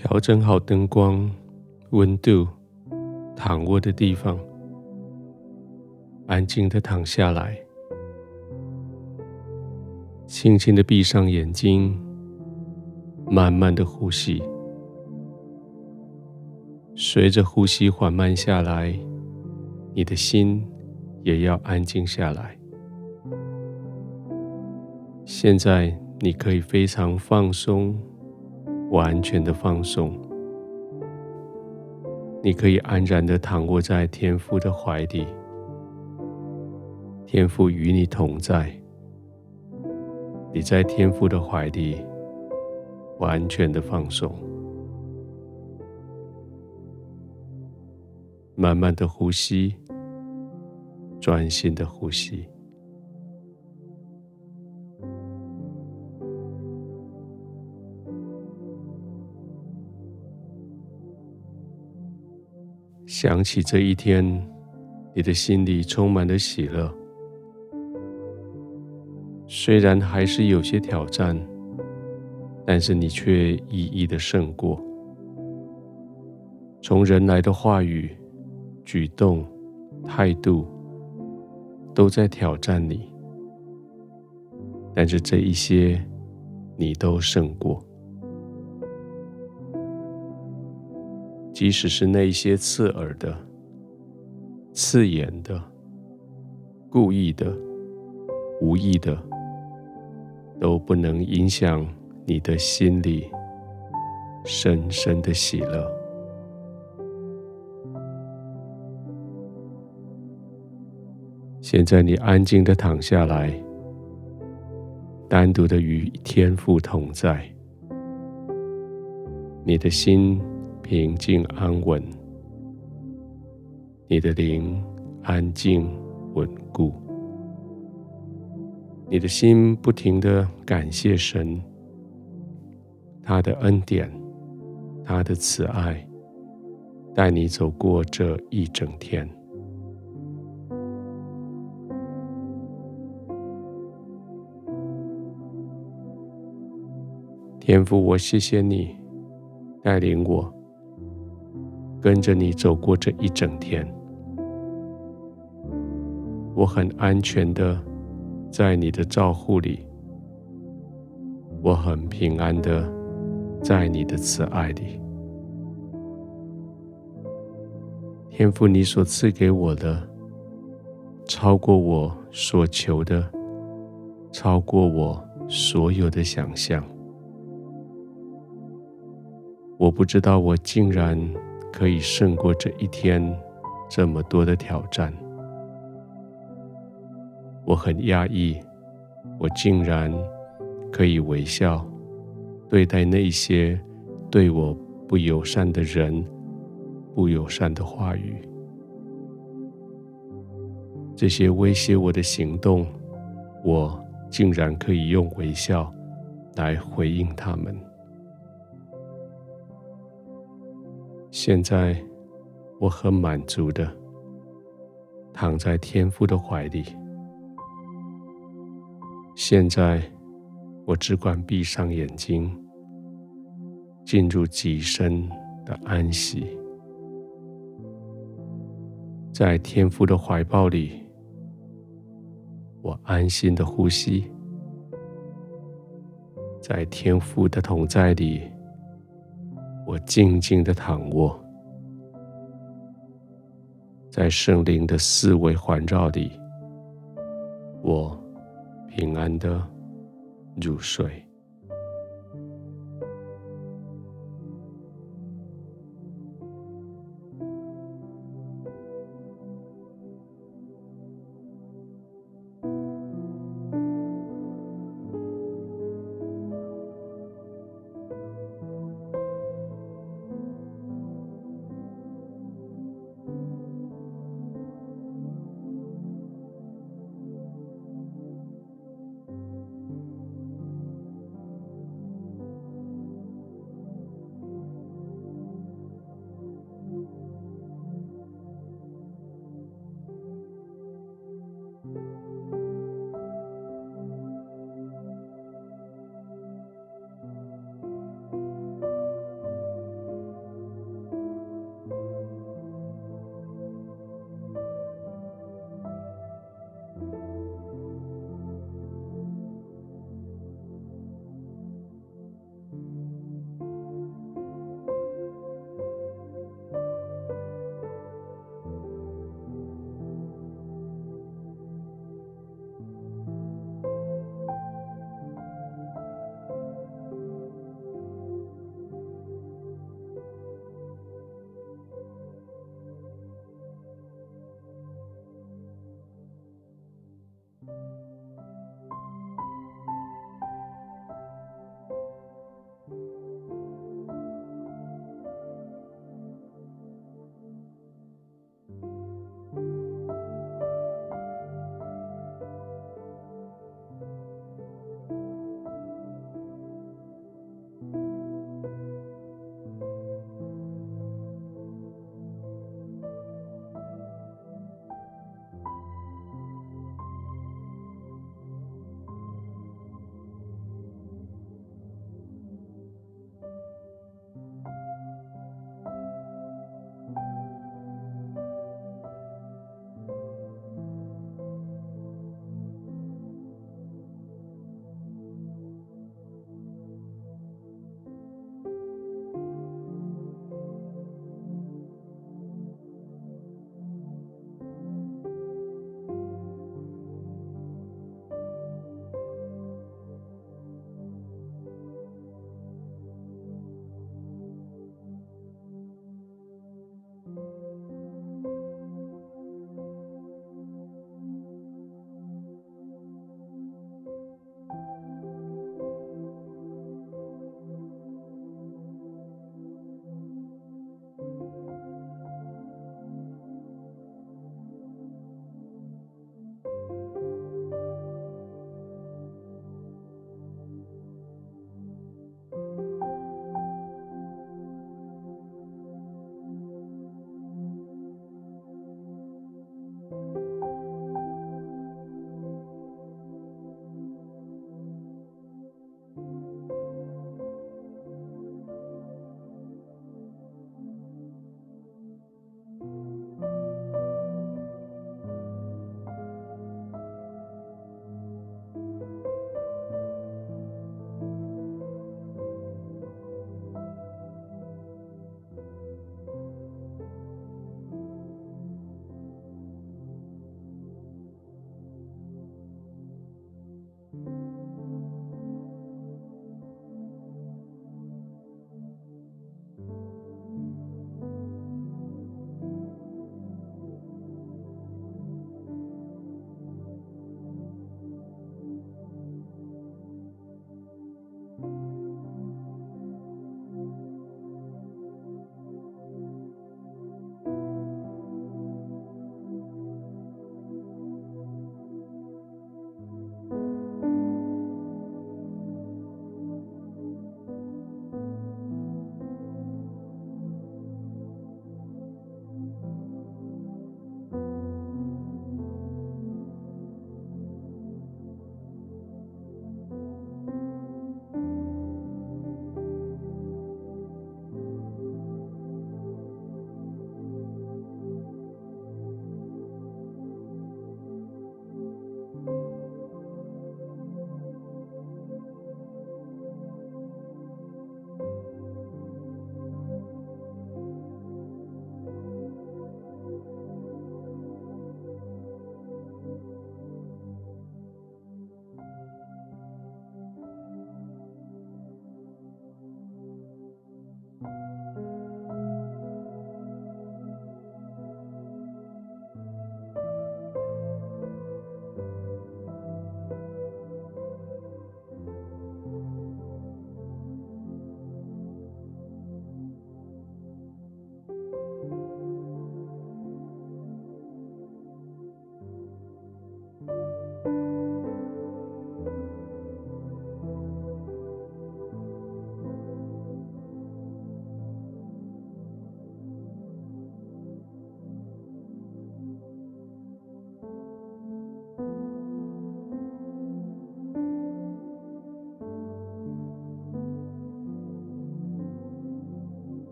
调整好灯光、温度、躺卧的地方，安静的躺下来，轻轻的闭上眼睛，慢慢的呼吸。随着呼吸缓慢下来，你的心也要安静下来。现在你可以非常放松。完全的放松，你可以安然的躺卧在天父的怀里，天父与你同在，你在天父的怀里完全的放松，慢慢的呼吸，专心的呼吸。想起这一天，你的心里充满了喜乐。虽然还是有些挑战，但是你却一一的胜过。从人来的话语、举动、态度，都在挑战你，但是这一些，你都胜过。即使是那些刺耳的、刺眼的、故意的、无意的，都不能影响你的心里深深的喜乐。现在你安静的躺下来，单独的与天父同在，你的心。平静安稳，你的灵安静稳固，你的心不停的感谢神，他的恩典，他的慈爱，带你走过这一整天。天父，我谢谢你带领我。跟着你走过这一整天，我很安全的在你的照护里，我很平安的在你的慈爱里。天父，你所赐给我的，超过我所求的，超过我所有的想象。我不知道我竟然。可以胜过这一天这么多的挑战，我很压抑，我竟然可以微笑对待那些对我不友善的人、不友善的话语，这些威胁我的行动，我竟然可以用微笑来回应他们。现在我很满足的躺在天父的怀里。现在我只管闭上眼睛，进入极深的安息，在天父的怀抱里，我安心的呼吸，在天父的同在里。我静静的躺卧，在圣灵的四围环绕里，我平安的入睡。